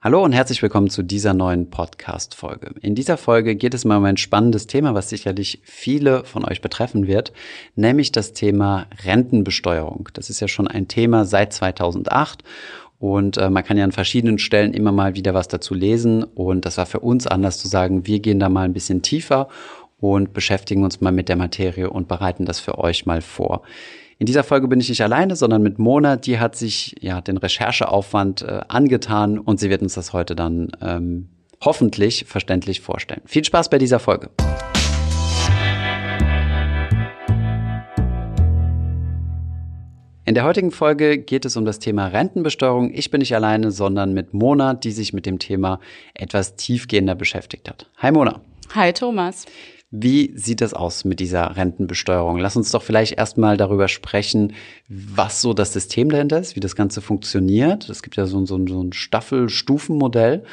Hallo und herzlich willkommen zu dieser neuen Podcast-Folge. In dieser Folge geht es mal um ein spannendes Thema, was sicherlich viele von euch betreffen wird, nämlich das Thema Rentenbesteuerung. Das ist ja schon ein Thema seit 2008 und äh, man kann ja an verschiedenen Stellen immer mal wieder was dazu lesen und das war für uns anders zu sagen, wir gehen da mal ein bisschen tiefer und beschäftigen uns mal mit der Materie und bereiten das für euch mal vor. In dieser Folge bin ich nicht alleine, sondern mit Mona. Die hat sich ja den Rechercheaufwand äh, angetan und sie wird uns das heute dann ähm, hoffentlich verständlich vorstellen. Viel Spaß bei dieser Folge. In der heutigen Folge geht es um das Thema Rentenbesteuerung. Ich bin nicht alleine, sondern mit Mona, die sich mit dem Thema etwas tiefgehender beschäftigt hat. Hi Mona. Hi Thomas. Wie sieht das aus mit dieser Rentenbesteuerung? Lass uns doch vielleicht erstmal darüber sprechen, was so das System dahinter ist, wie das Ganze funktioniert. Es gibt ja so, so, so ein Staffelstufenmodell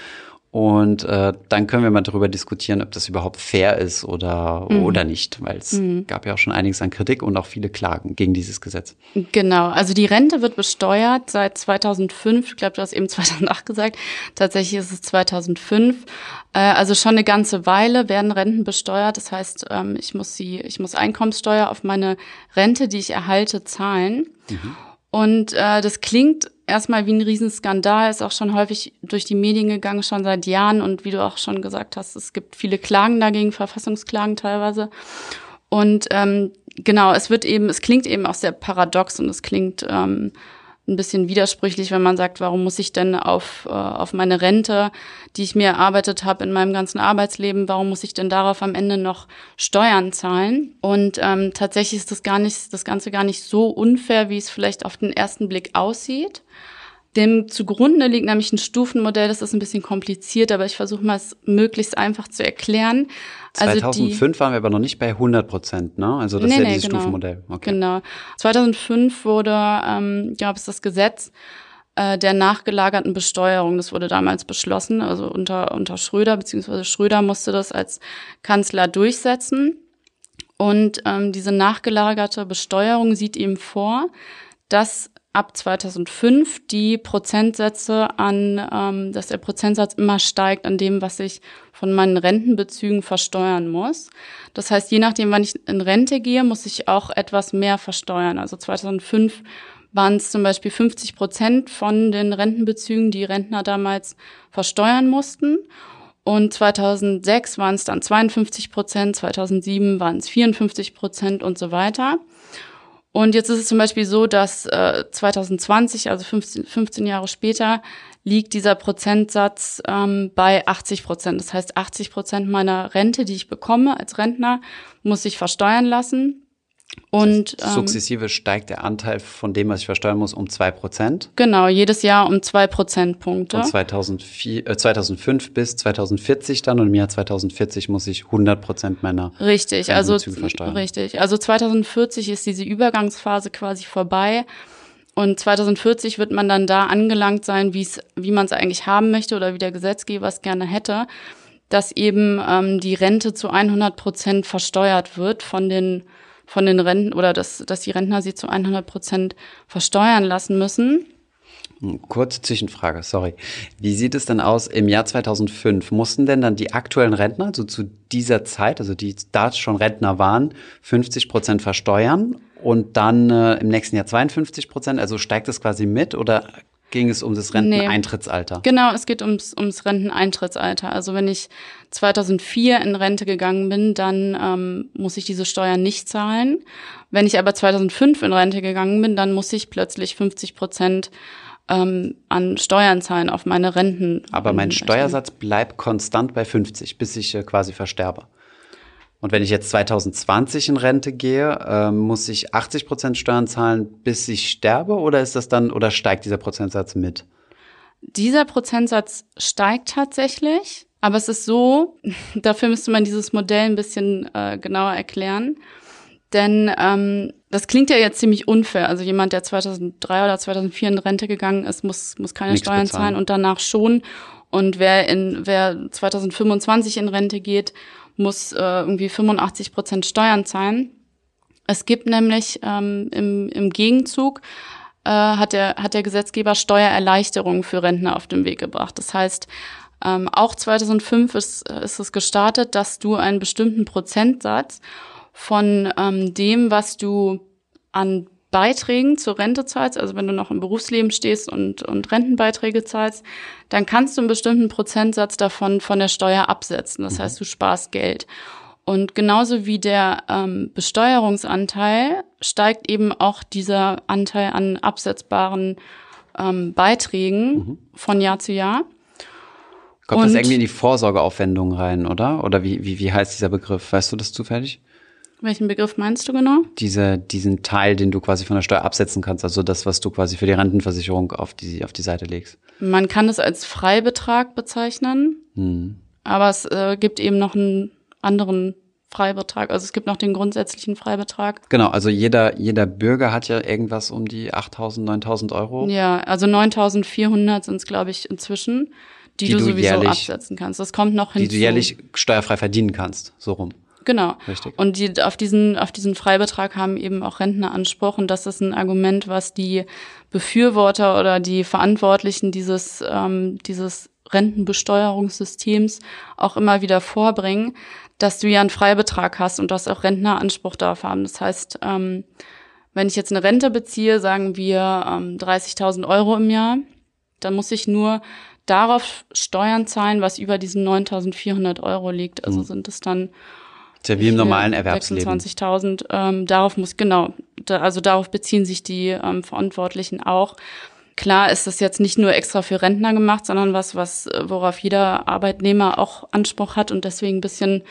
und äh, dann können wir mal darüber diskutieren, ob das überhaupt fair ist oder, mhm. oder nicht, weil es mhm. gab ja auch schon einiges an Kritik und auch viele Klagen gegen dieses Gesetz. Genau, also die Rente wird besteuert seit 2005, ich glaube, du hast eben 2008 gesagt, tatsächlich ist es 2005. Äh, also schon eine ganze Weile werden Renten besteuert. Das heißt, ähm, ich muss sie, ich muss Einkommenssteuer auf meine Rente, die ich erhalte, zahlen. Mhm. Und äh, das klingt erstmal wie ein Riesenskandal, ist auch schon häufig durch die Medien gegangen, schon seit Jahren. Und wie du auch schon gesagt hast, es gibt viele Klagen dagegen, Verfassungsklagen teilweise. Und ähm, genau, es wird eben, es klingt eben auch sehr paradox und es klingt ähm, ein bisschen widersprüchlich, wenn man sagt, warum muss ich denn auf, äh, auf meine Rente, die ich mir erarbeitet habe in meinem ganzen Arbeitsleben, warum muss ich denn darauf am Ende noch Steuern zahlen? Und ähm, tatsächlich ist das gar nicht, das Ganze gar nicht so unfair, wie es vielleicht auf den ersten Blick aussieht. Dem zugrunde liegt nämlich ein Stufenmodell, das ist ein bisschen kompliziert, aber ich versuche mal es möglichst einfach zu erklären. 2005 also die, waren wir aber noch nicht bei 100 Prozent, ne? Also das nee, ist ja nee, dieses genau, Stufenmodell. Okay. Genau. 2005 wurde, ähm, gab es das Gesetz äh, der nachgelagerten Besteuerung. Das wurde damals beschlossen, also unter, unter Schröder, beziehungsweise Schröder musste das als Kanzler durchsetzen. Und ähm, diese nachgelagerte Besteuerung sieht ihm vor, dass ab 2005 die Prozentsätze an, ähm, dass der Prozentsatz immer steigt an dem, was ich von meinen Rentenbezügen versteuern muss. Das heißt, je nachdem, wann ich in Rente gehe, muss ich auch etwas mehr versteuern. Also 2005 waren es zum Beispiel 50 Prozent von den Rentenbezügen, die Rentner damals versteuern mussten. Und 2006 waren es dann 52 Prozent, 2007 waren es 54 Prozent und so weiter. Und jetzt ist es zum Beispiel so, dass äh, 2020, also 15, 15 Jahre später, liegt dieser Prozentsatz ähm, bei 80 Prozent. Das heißt, 80 Prozent meiner Rente, die ich bekomme als Rentner, muss ich versteuern lassen. Und das heißt, sukzessive ähm, steigt der Anteil von dem, was ich versteuern muss, um zwei Prozent. Genau, jedes Jahr um zwei Prozentpunkte. Von 2004, äh, 2005 bis 2040 dann und im Jahr 2040 muss ich 100 Prozent meiner richtig, also versteuern. Richtig, also 2040 ist diese Übergangsphase quasi vorbei. Und 2040 wird man dann da angelangt sein, wie es, wie man es eigentlich haben möchte oder wie der Gesetzgeber es gerne hätte, dass eben ähm, die Rente zu 100 Prozent versteuert wird von den von den Renten oder dass, dass die Rentner sie zu 100 Prozent versteuern lassen müssen. Kurze Zwischenfrage, sorry. Wie sieht es denn aus im Jahr 2005? Mussten denn dann die aktuellen Rentner, also zu dieser Zeit, also die da schon Rentner waren, 50 Prozent versteuern und dann äh, im nächsten Jahr 52 Prozent? Also steigt das quasi mit oder ging es um das Renteneintrittsalter. Nee. Genau, es geht ums, ums Renteneintrittsalter. Also wenn ich 2004 in Rente gegangen bin, dann ähm, muss ich diese Steuern nicht zahlen. Wenn ich aber 2005 in Rente gegangen bin, dann muss ich plötzlich 50 Prozent ähm, an Steuern zahlen auf meine Renten. Aber mein Steuersatz bleibt konstant bei 50, bis ich äh, quasi versterbe. Und wenn ich jetzt 2020 in Rente gehe, äh, muss ich 80 Prozent Steuern zahlen, bis ich sterbe, oder ist das dann oder steigt dieser Prozentsatz mit? Dieser Prozentsatz steigt tatsächlich, aber es ist so, dafür müsste man dieses Modell ein bisschen äh, genauer erklären. Denn ähm, das klingt ja jetzt ziemlich unfair. Also jemand, der 2003 oder 2004 in Rente gegangen ist, muss, muss keine Nichts Steuern bezahlen. zahlen und danach schon. Und wer in wer 2025 in Rente geht muss äh, irgendwie 85 Prozent Steuern zahlen. Es gibt nämlich ähm, im, im Gegenzug äh, hat, der, hat der Gesetzgeber Steuererleichterungen für Rentner auf den Weg gebracht. Das heißt, ähm, auch 2005 ist, ist es gestartet, dass du einen bestimmten Prozentsatz von ähm, dem, was du an Beiträgen zur Rente zahlst, also wenn du noch im Berufsleben stehst und, und Rentenbeiträge zahlst, dann kannst du einen bestimmten Prozentsatz davon von der Steuer absetzen. Das mhm. heißt, du sparst Geld. Und genauso wie der ähm, Besteuerungsanteil steigt eben auch dieser Anteil an absetzbaren ähm, Beiträgen mhm. von Jahr zu Jahr. Kommt und das irgendwie in die Vorsorgeaufwendung rein, oder? Oder wie, wie, wie heißt dieser Begriff? Weißt du das zufällig? Welchen Begriff meinst du genau? Diese, diesen Teil, den du quasi von der Steuer absetzen kannst, also das, was du quasi für die Rentenversicherung auf die, auf die Seite legst. Man kann es als Freibetrag bezeichnen, hm. aber es äh, gibt eben noch einen anderen Freibetrag. Also es gibt noch den grundsätzlichen Freibetrag. Genau, also jeder, jeder Bürger hat ja irgendwas um die 8.000, 9.000 Euro. Ja, also 9.400 sind es, glaube ich, inzwischen, die, die du, du, sowieso jährlich, absetzen kannst. Das kommt noch hinzu. Die du jährlich steuerfrei verdienen kannst, so rum. Genau. Richtig. Und die, auf diesen, auf diesen Freibetrag haben eben auch Rentner Anspruch. Und das ist ein Argument, was die Befürworter oder die Verantwortlichen dieses, ähm, dieses Rentenbesteuerungssystems auch immer wieder vorbringen, dass du ja einen Freibetrag hast und dass auch Rentner Anspruch darauf haben. Das heißt, ähm, wenn ich jetzt eine Rente beziehe, sagen wir ähm, 30.000 Euro im Jahr, dann muss ich nur darauf Steuern zahlen, was über diesen 9.400 Euro liegt. Also mhm. sind es dann ja wie im normalen Erwerbsleben. 26.000. Ähm, darauf muss, genau, da, also darauf beziehen sich die ähm, Verantwortlichen auch. Klar ist das jetzt nicht nur extra für Rentner gemacht, sondern was, was, worauf jeder Arbeitnehmer auch Anspruch hat und deswegen ein bisschen,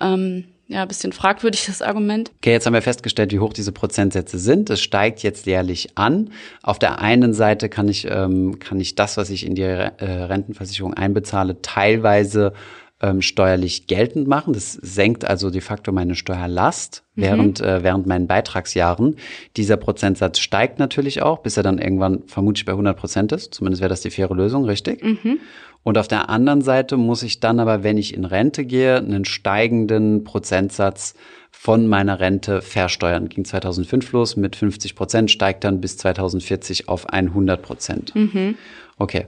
ähm, ja, ein bisschen fragwürdig das Argument. Okay, jetzt haben wir festgestellt, wie hoch diese Prozentsätze sind. Es steigt jetzt jährlich an. Auf der einen Seite kann ich, ähm, kann ich das, was ich in die äh, Rentenversicherung einbezahle, teilweise ähm, steuerlich geltend machen. Das senkt also de facto meine Steuerlast mhm. während, äh, während meinen Beitragsjahren. Dieser Prozentsatz steigt natürlich auch, bis er dann irgendwann vermutlich bei 100 Prozent ist. Zumindest wäre das die faire Lösung, richtig? Mhm. Und auf der anderen Seite muss ich dann aber, wenn ich in Rente gehe, einen steigenden Prozentsatz von meiner Rente versteuern. Ging 2005 los mit 50 Prozent, steigt dann bis 2040 auf 100 Prozent. Mhm. Okay.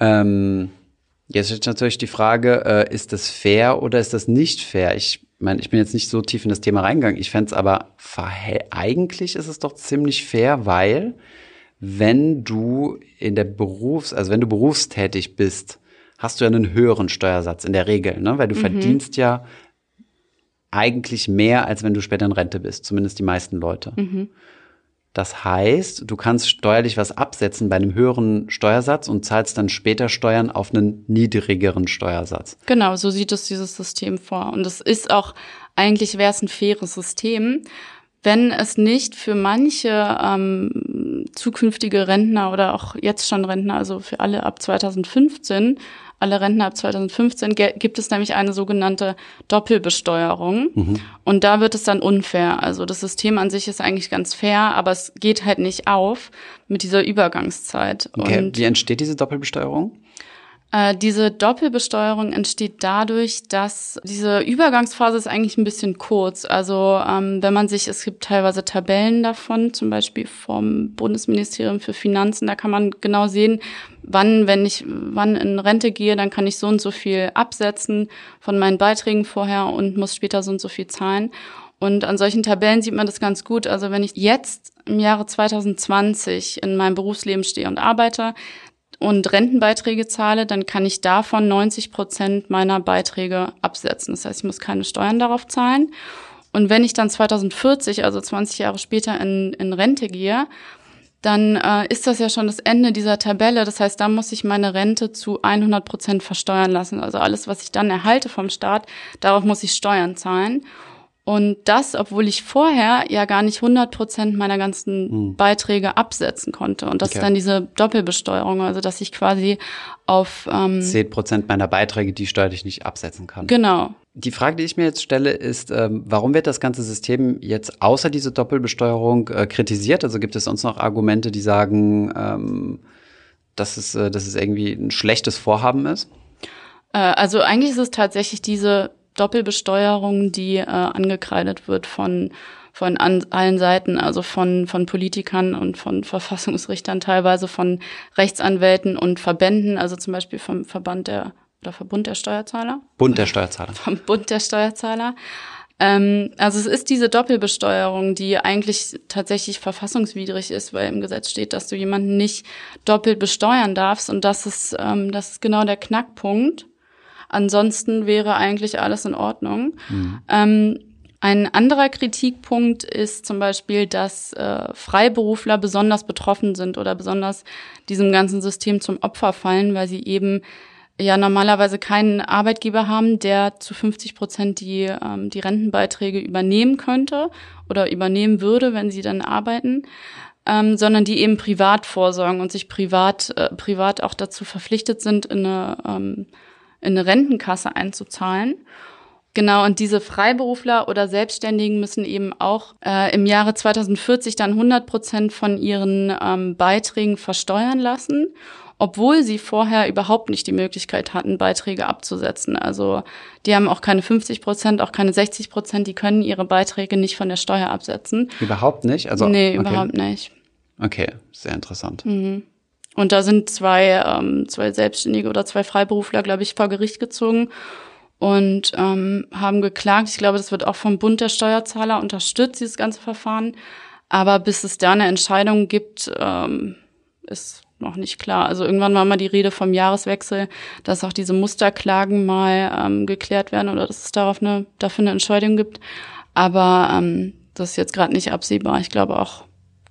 Ähm, Jetzt ist natürlich die Frage, äh, ist das fair oder ist das nicht fair? Ich meine, ich bin jetzt nicht so tief in das Thema reingegangen. Ich fände es aber, eigentlich ist es doch ziemlich fair, weil wenn du in der Berufs-, also wenn du berufstätig bist, hast du ja einen höheren Steuersatz in der Regel, ne? weil du mhm. verdienst ja eigentlich mehr, als wenn du später in Rente bist, zumindest die meisten Leute. Mhm. Das heißt, du kannst steuerlich was absetzen bei einem höheren Steuersatz und zahlst dann später Steuern auf einen niedrigeren Steuersatz. Genau, so sieht es dieses System vor. Und es ist auch, eigentlich wäre es ein faires System, wenn es nicht für manche ähm, zukünftige Rentner oder auch jetzt schon Rentner, also für alle ab 2015, alle Rentner ab 2015 gibt es nämlich eine sogenannte Doppelbesteuerung. Mhm. Und da wird es dann unfair. Also das System an sich ist eigentlich ganz fair, aber es geht halt nicht auf mit dieser Übergangszeit. Okay. Und Wie entsteht diese Doppelbesteuerung? Äh, diese Doppelbesteuerung entsteht dadurch, dass diese Übergangsphase ist eigentlich ein bisschen kurz. Also ähm, wenn man sich, es gibt teilweise Tabellen davon, zum Beispiel vom Bundesministerium für Finanzen, da kann man genau sehen, wann, wenn ich, wann in Rente gehe, dann kann ich so und so viel absetzen von meinen Beiträgen vorher und muss später so und so viel zahlen. Und an solchen Tabellen sieht man das ganz gut. Also wenn ich jetzt im Jahre 2020 in meinem Berufsleben stehe und arbeite, und Rentenbeiträge zahle, dann kann ich davon 90 Prozent meiner Beiträge absetzen. Das heißt, ich muss keine Steuern darauf zahlen. Und wenn ich dann 2040, also 20 Jahre später in, in Rente gehe, dann äh, ist das ja schon das Ende dieser Tabelle. Das heißt, da muss ich meine Rente zu 100 Prozent versteuern lassen. Also alles, was ich dann erhalte vom Staat, darauf muss ich Steuern zahlen. Und das, obwohl ich vorher ja gar nicht 100 Prozent meiner ganzen hm. Beiträge absetzen konnte. Und das okay. ist dann diese Doppelbesteuerung, also dass ich quasi auf ähm, 10 Prozent meiner Beiträge, die steuerlich nicht absetzen kann. Genau. Die Frage, die ich mir jetzt stelle, ist, ähm, warum wird das ganze System jetzt außer diese Doppelbesteuerung äh, kritisiert? Also gibt es sonst noch Argumente, die sagen, ähm, dass, es, äh, dass es irgendwie ein schlechtes Vorhaben ist? Äh, also eigentlich ist es tatsächlich diese Doppelbesteuerung, die äh, angekreidet wird von von an, allen Seiten, also von, von Politikern und von Verfassungsrichtern, teilweise von Rechtsanwälten und Verbänden, also zum Beispiel vom Verband der oder Verbund der Steuerzahler. Bund der Steuerzahler. Vom Bund der Steuerzahler. Ähm, also es ist diese Doppelbesteuerung, die eigentlich tatsächlich verfassungswidrig ist, weil im Gesetz steht, dass du jemanden nicht doppelt besteuern darfst. Und das ist, ähm, das ist genau der Knackpunkt. Ansonsten wäre eigentlich alles in Ordnung. Mhm. Ähm, ein anderer Kritikpunkt ist zum Beispiel, dass äh, Freiberufler besonders betroffen sind oder besonders diesem ganzen System zum Opfer fallen, weil sie eben ja normalerweise keinen Arbeitgeber haben, der zu 50 Prozent die, ähm, die Rentenbeiträge übernehmen könnte oder übernehmen würde, wenn sie dann arbeiten, ähm, sondern die eben privat vorsorgen und sich privat, äh, privat auch dazu verpflichtet sind, in eine, ähm, in eine Rentenkasse einzuzahlen. Genau, und diese Freiberufler oder Selbstständigen müssen eben auch äh, im Jahre 2040 dann 100 Prozent von ihren ähm, Beiträgen versteuern lassen, obwohl sie vorher überhaupt nicht die Möglichkeit hatten, Beiträge abzusetzen. Also die haben auch keine 50 Prozent, auch keine 60 Prozent, die können ihre Beiträge nicht von der Steuer absetzen. Überhaupt nicht? Also, nee, okay. überhaupt nicht. Okay, sehr interessant. Mhm. Und da sind zwei, ähm, zwei Selbstständige oder zwei Freiberufler, glaube ich, vor Gericht gezogen und ähm, haben geklagt. Ich glaube, das wird auch vom Bund der Steuerzahler unterstützt, dieses ganze Verfahren. Aber bis es da eine Entscheidung gibt, ähm, ist noch nicht klar. Also irgendwann war mal die Rede vom Jahreswechsel, dass auch diese Musterklagen mal ähm, geklärt werden oder dass es darauf eine, dafür eine Entscheidung gibt. Aber ähm, das ist jetzt gerade nicht absehbar. Ich glaube auch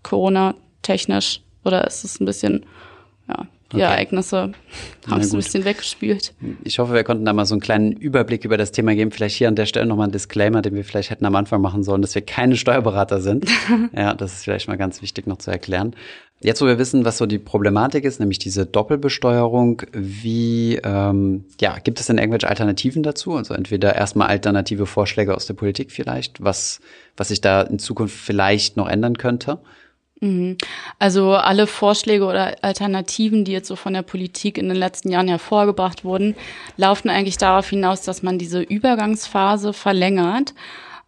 Corona-technisch oder ist es ein bisschen ja, die okay. Ereignisse haben es ein bisschen weggespült. Ich hoffe, wir konnten da mal so einen kleinen Überblick über das Thema geben. Vielleicht hier an der Stelle nochmal ein Disclaimer, den wir vielleicht hätten am Anfang machen sollen, dass wir keine Steuerberater sind. ja, das ist vielleicht mal ganz wichtig noch zu erklären. Jetzt, wo wir wissen, was so die Problematik ist, nämlich diese Doppelbesteuerung, wie, ähm, ja, gibt es denn irgendwelche Alternativen dazu? Also entweder erstmal alternative Vorschläge aus der Politik vielleicht, was, was sich da in Zukunft vielleicht noch ändern könnte? Mhm. Also alle Vorschläge oder Alternativen, die jetzt so von der Politik in den letzten Jahren hervorgebracht wurden, laufen eigentlich darauf hinaus, dass man diese Übergangsphase verlängert.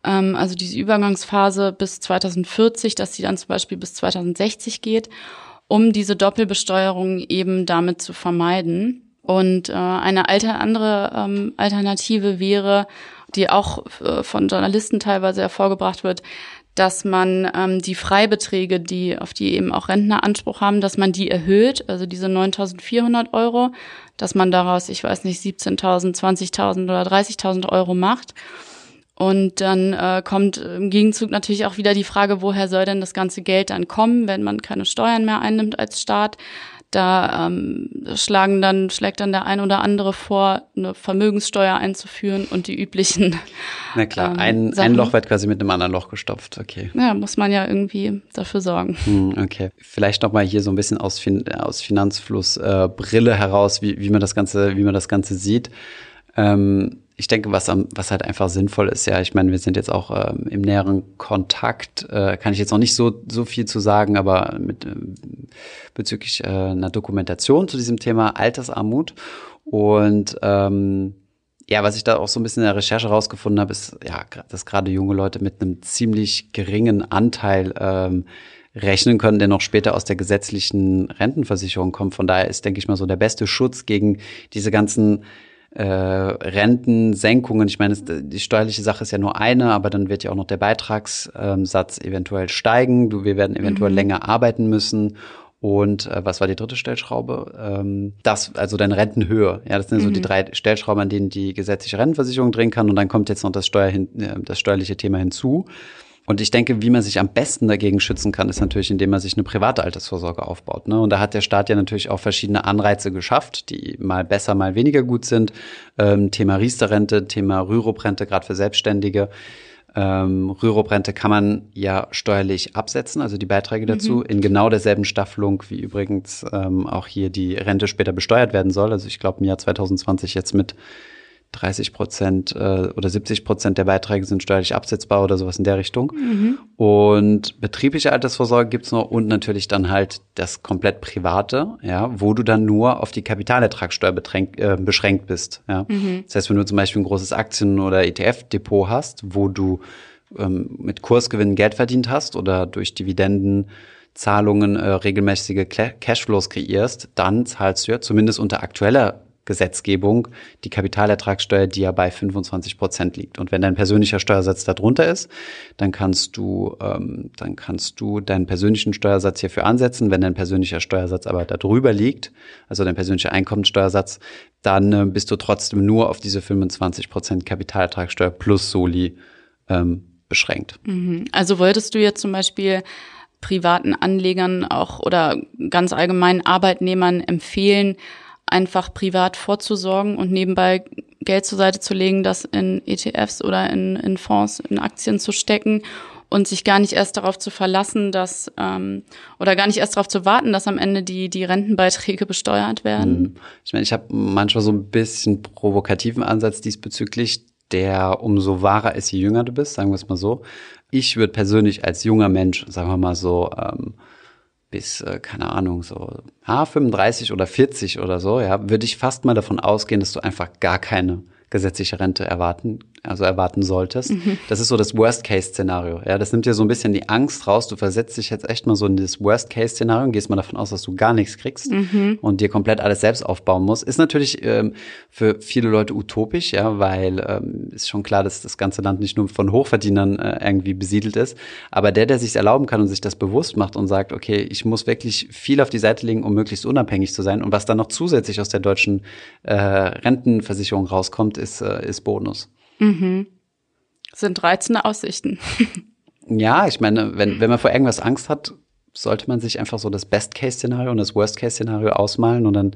Ähm, also diese Übergangsphase bis 2040, dass sie dann zum Beispiel bis 2060 geht, um diese Doppelbesteuerung eben damit zu vermeiden. Und äh, eine andere ähm, Alternative wäre, die auch äh, von Journalisten teilweise hervorgebracht wird, dass man ähm, die Freibeträge, die auf die eben auch Rentner Anspruch haben, dass man die erhöht, also diese 9.400 Euro, dass man daraus, ich weiß nicht, 17.000, 20.000 oder 30.000 Euro macht. Und dann äh, kommt im Gegenzug natürlich auch wieder die Frage, woher soll denn das ganze Geld dann kommen, wenn man keine Steuern mehr einnimmt als Staat? Da ähm, schlagen dann, schlägt dann der ein oder andere vor, eine Vermögenssteuer einzuführen und die üblichen. Na klar, ähm, ein, ein Loch wird quasi mit einem anderen Loch gestopft, okay. Ja, muss man ja irgendwie dafür sorgen. Hm, okay. Vielleicht nochmal hier so ein bisschen aus, fin aus Finanzfluss äh, Brille heraus, wie, wie man das Ganze, wie man das Ganze sieht. Ähm, ich denke, was, am, was halt einfach sinnvoll ist, ja, ich meine, wir sind jetzt auch ähm, im näheren Kontakt, äh, kann ich jetzt noch nicht so, so viel zu sagen, aber mit, äh, bezüglich äh, einer Dokumentation zu diesem Thema Altersarmut. Und ähm, ja, was ich da auch so ein bisschen in der Recherche rausgefunden habe, ist, ja, dass gerade junge Leute mit einem ziemlich geringen Anteil ähm, rechnen können, der noch später aus der gesetzlichen Rentenversicherung kommt. Von daher ist, denke ich mal, so der beste Schutz gegen diese ganzen äh, Rentensenkungen. Ich meine, die steuerliche Sache ist ja nur eine, aber dann wird ja auch noch der Beitragssatz eventuell steigen. Du, wir werden eventuell mhm. länger arbeiten müssen. Und äh, was war die dritte Stellschraube? Ähm, das, also deine Rentenhöhe. Ja, das sind mhm. so die mhm. drei Stellschrauben, an denen die gesetzliche Rentenversicherung drehen kann. Und dann kommt jetzt noch das, Steuer hin, äh, das steuerliche Thema hinzu. Und ich denke, wie man sich am besten dagegen schützen kann, ist natürlich, indem man sich eine private Altersvorsorge aufbaut. Ne? Und da hat der Staat ja natürlich auch verschiedene Anreize geschafft, die mal besser, mal weniger gut sind. Ähm, Thema Riester-Rente, Thema Rürup-Rente, gerade für Selbstständige. Ähm, Rürup-Rente kann man ja steuerlich absetzen, also die Beiträge dazu, mhm. in genau derselben Staffelung, wie übrigens ähm, auch hier die Rente später besteuert werden soll. Also ich glaube im Jahr 2020 jetzt mit 30 Prozent äh, oder 70 Prozent der Beiträge sind steuerlich absetzbar oder sowas in der Richtung. Mhm. Und betriebliche Altersvorsorge gibt's noch und natürlich dann halt das komplett private, ja, wo du dann nur auf die Kapitalertragssteuer äh, beschränkt bist. Ja. Mhm. Das heißt, wenn du zum Beispiel ein großes Aktien- oder ETF-Depot hast, wo du ähm, mit Kursgewinnen Geld verdient hast oder durch Dividendenzahlungen äh, regelmäßige Cashflows kreierst, dann zahlst du ja zumindest unter aktueller Gesetzgebung die Kapitalertragssteuer, die ja bei 25 Prozent liegt. Und wenn dein persönlicher Steuersatz darunter ist, dann kannst du, ähm, dann kannst du deinen persönlichen Steuersatz hierfür ansetzen. Wenn dein persönlicher Steuersatz aber darüber liegt, also dein persönlicher Einkommenssteuersatz, dann äh, bist du trotzdem nur auf diese 25 Prozent Kapitalertragssteuer plus Soli ähm, beschränkt. Mhm. Also wolltest du jetzt zum Beispiel privaten Anlegern auch oder ganz allgemein Arbeitnehmern empfehlen, einfach privat vorzusorgen und nebenbei Geld zur Seite zu legen, das in ETFs oder in, in Fonds, in Aktien zu stecken und sich gar nicht erst darauf zu verlassen, dass ähm, oder gar nicht erst darauf zu warten, dass am Ende die die Rentenbeiträge besteuert werden. Mhm. Ich meine, ich habe manchmal so ein bisschen provokativen Ansatz diesbezüglich, der umso wahrer ist, je jünger du bist, sagen wir es mal so. Ich würde persönlich als junger Mensch, sagen wir mal so, ähm, bis, äh, keine Ahnung, so ah, 35 oder 40 oder so, ja, würde ich fast mal davon ausgehen, dass du einfach gar keine gesetzliche Rente erwarten also erwarten solltest. Mhm. Das ist so das Worst-Case-Szenario. Ja, das nimmt dir so ein bisschen die Angst raus. Du versetzt dich jetzt echt mal so in das Worst-Case-Szenario und gehst mal davon aus, dass du gar nichts kriegst mhm. und dir komplett alles selbst aufbauen musst. Ist natürlich ähm, für viele Leute utopisch, ja, weil ähm, ist schon klar, dass das ganze Land nicht nur von Hochverdienern äh, irgendwie besiedelt ist. Aber der, der sich erlauben kann und sich das bewusst macht und sagt, okay, ich muss wirklich viel auf die Seite legen, um möglichst unabhängig zu sein. Und was dann noch zusätzlich aus der deutschen äh, Rentenversicherung rauskommt, ist, äh, ist Bonus. Mhm. sind reizende Aussichten. ja, ich meine, wenn, wenn man vor irgendwas Angst hat, sollte man sich einfach so das Best-Case-Szenario und das Worst-Case-Szenario ausmalen und dann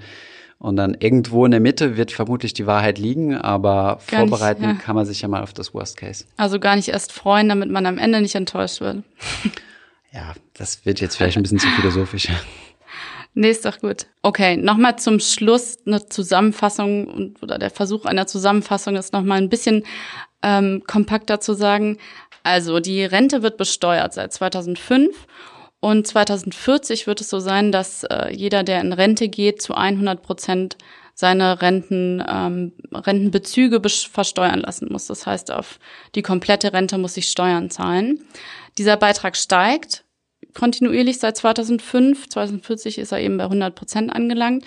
und dann irgendwo in der Mitte wird vermutlich die Wahrheit liegen, aber gar vorbereiten nicht, ja. kann man sich ja mal auf das Worst Case. Also gar nicht erst freuen, damit man am Ende nicht enttäuscht wird. ja, das wird jetzt vielleicht ein bisschen zu philosophisch. Nee, ist doch gut. Okay, nochmal zum Schluss eine Zusammenfassung oder der Versuch einer Zusammenfassung ist nochmal ein bisschen ähm, kompakter zu sagen. Also die Rente wird besteuert seit 2005 und 2040 wird es so sein, dass äh, jeder, der in Rente geht, zu 100 Prozent seine Renten, ähm, Rentenbezüge versteuern lassen muss. Das heißt, auf die komplette Rente muss ich Steuern zahlen. Dieser Beitrag steigt kontinuierlich seit 2005. 2040 ist er eben bei 100 Prozent angelangt.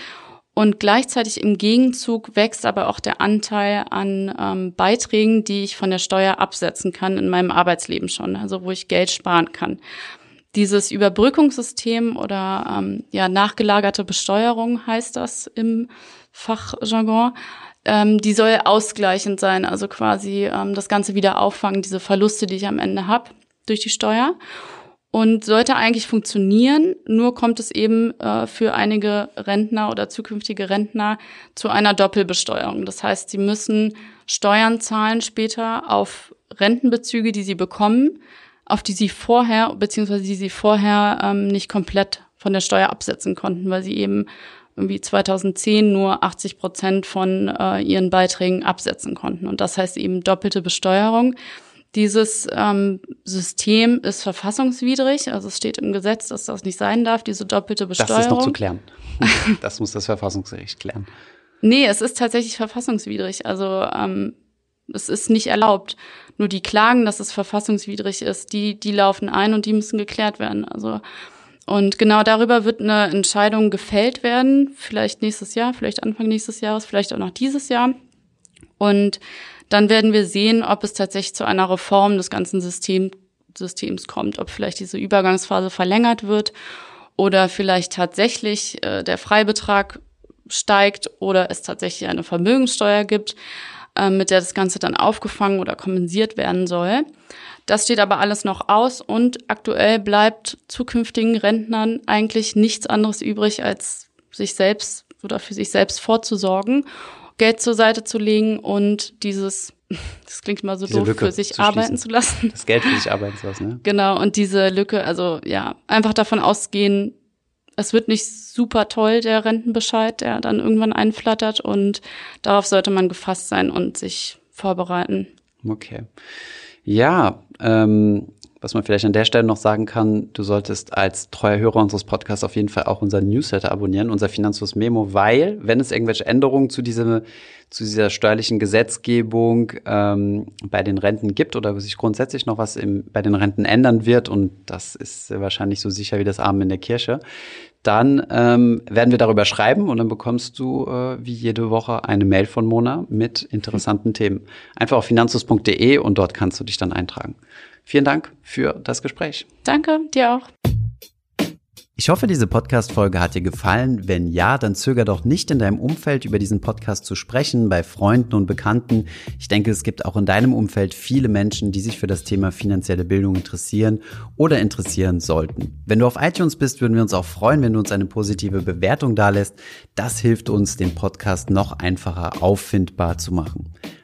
Und gleichzeitig im Gegenzug wächst aber auch der Anteil an ähm, Beiträgen, die ich von der Steuer absetzen kann in meinem Arbeitsleben schon, also wo ich Geld sparen kann. Dieses Überbrückungssystem oder ähm, ja nachgelagerte Besteuerung heißt das im Fachjargon, ähm, die soll ausgleichend sein, also quasi ähm, das Ganze wieder auffangen, diese Verluste, die ich am Ende habe durch die Steuer und sollte eigentlich funktionieren, nur kommt es eben äh, für einige Rentner oder zukünftige Rentner zu einer Doppelbesteuerung. Das heißt, sie müssen Steuern zahlen später auf Rentenbezüge, die sie bekommen, auf die sie vorher, beziehungsweise die sie vorher ähm, nicht komplett von der Steuer absetzen konnten, weil sie eben irgendwie 2010 nur 80 Prozent von äh, ihren Beiträgen absetzen konnten. Und das heißt eben doppelte Besteuerung. Dieses ähm, System ist verfassungswidrig, also es steht im Gesetz, dass das nicht sein darf, diese doppelte Besteuerung. Das ist noch zu klären. Das muss das Verfassungsgericht klären. Nee, es ist tatsächlich verfassungswidrig. Also ähm, es ist nicht erlaubt. Nur die Klagen, dass es verfassungswidrig ist, die, die laufen ein und die müssen geklärt werden. Also und genau darüber wird eine Entscheidung gefällt werden, vielleicht nächstes Jahr, vielleicht Anfang nächstes Jahres, vielleicht auch noch dieses Jahr. Und dann werden wir sehen, ob es tatsächlich zu einer Reform des ganzen System, Systems kommt, ob vielleicht diese Übergangsphase verlängert wird oder vielleicht tatsächlich äh, der Freibetrag steigt oder es tatsächlich eine Vermögenssteuer gibt, äh, mit der das Ganze dann aufgefangen oder kompensiert werden soll. Das steht aber alles noch aus und aktuell bleibt zukünftigen Rentnern eigentlich nichts anderes übrig, als sich selbst oder für sich selbst vorzusorgen Geld zur Seite zu legen und dieses, das klingt mal so diese doof, Lücke für sich zu arbeiten zu lassen. Das Geld für sich arbeiten zu lassen, ne? Genau, und diese Lücke, also ja, einfach davon ausgehen, es wird nicht super toll, der Rentenbescheid, der dann irgendwann einflattert und darauf sollte man gefasst sein und sich vorbereiten. Okay. Ja, ähm, was man vielleicht an der Stelle noch sagen kann, du solltest als treuer Hörer unseres Podcasts auf jeden Fall auch unseren Newsletter abonnieren, unser Finanzfluss Memo, weil, wenn es irgendwelche Änderungen zu, diesem, zu dieser steuerlichen Gesetzgebung ähm, bei den Renten gibt oder sich grundsätzlich noch was im, bei den Renten ändern wird, und das ist wahrscheinlich so sicher wie das Abend in der Kirche, dann ähm, werden wir darüber schreiben und dann bekommst du äh, wie jede Woche eine Mail von Mona mit interessanten Themen. Einfach auf finanzus.de und dort kannst du dich dann eintragen. Vielen Dank für das Gespräch. Danke, dir auch. Ich hoffe, diese Podcast-Folge hat dir gefallen. Wenn ja, dann zöger doch nicht in deinem Umfeld über diesen Podcast zu sprechen, bei Freunden und Bekannten. Ich denke, es gibt auch in deinem Umfeld viele Menschen, die sich für das Thema finanzielle Bildung interessieren oder interessieren sollten. Wenn du auf iTunes bist, würden wir uns auch freuen, wenn du uns eine positive Bewertung dalässt. Das hilft uns, den Podcast noch einfacher auffindbar zu machen.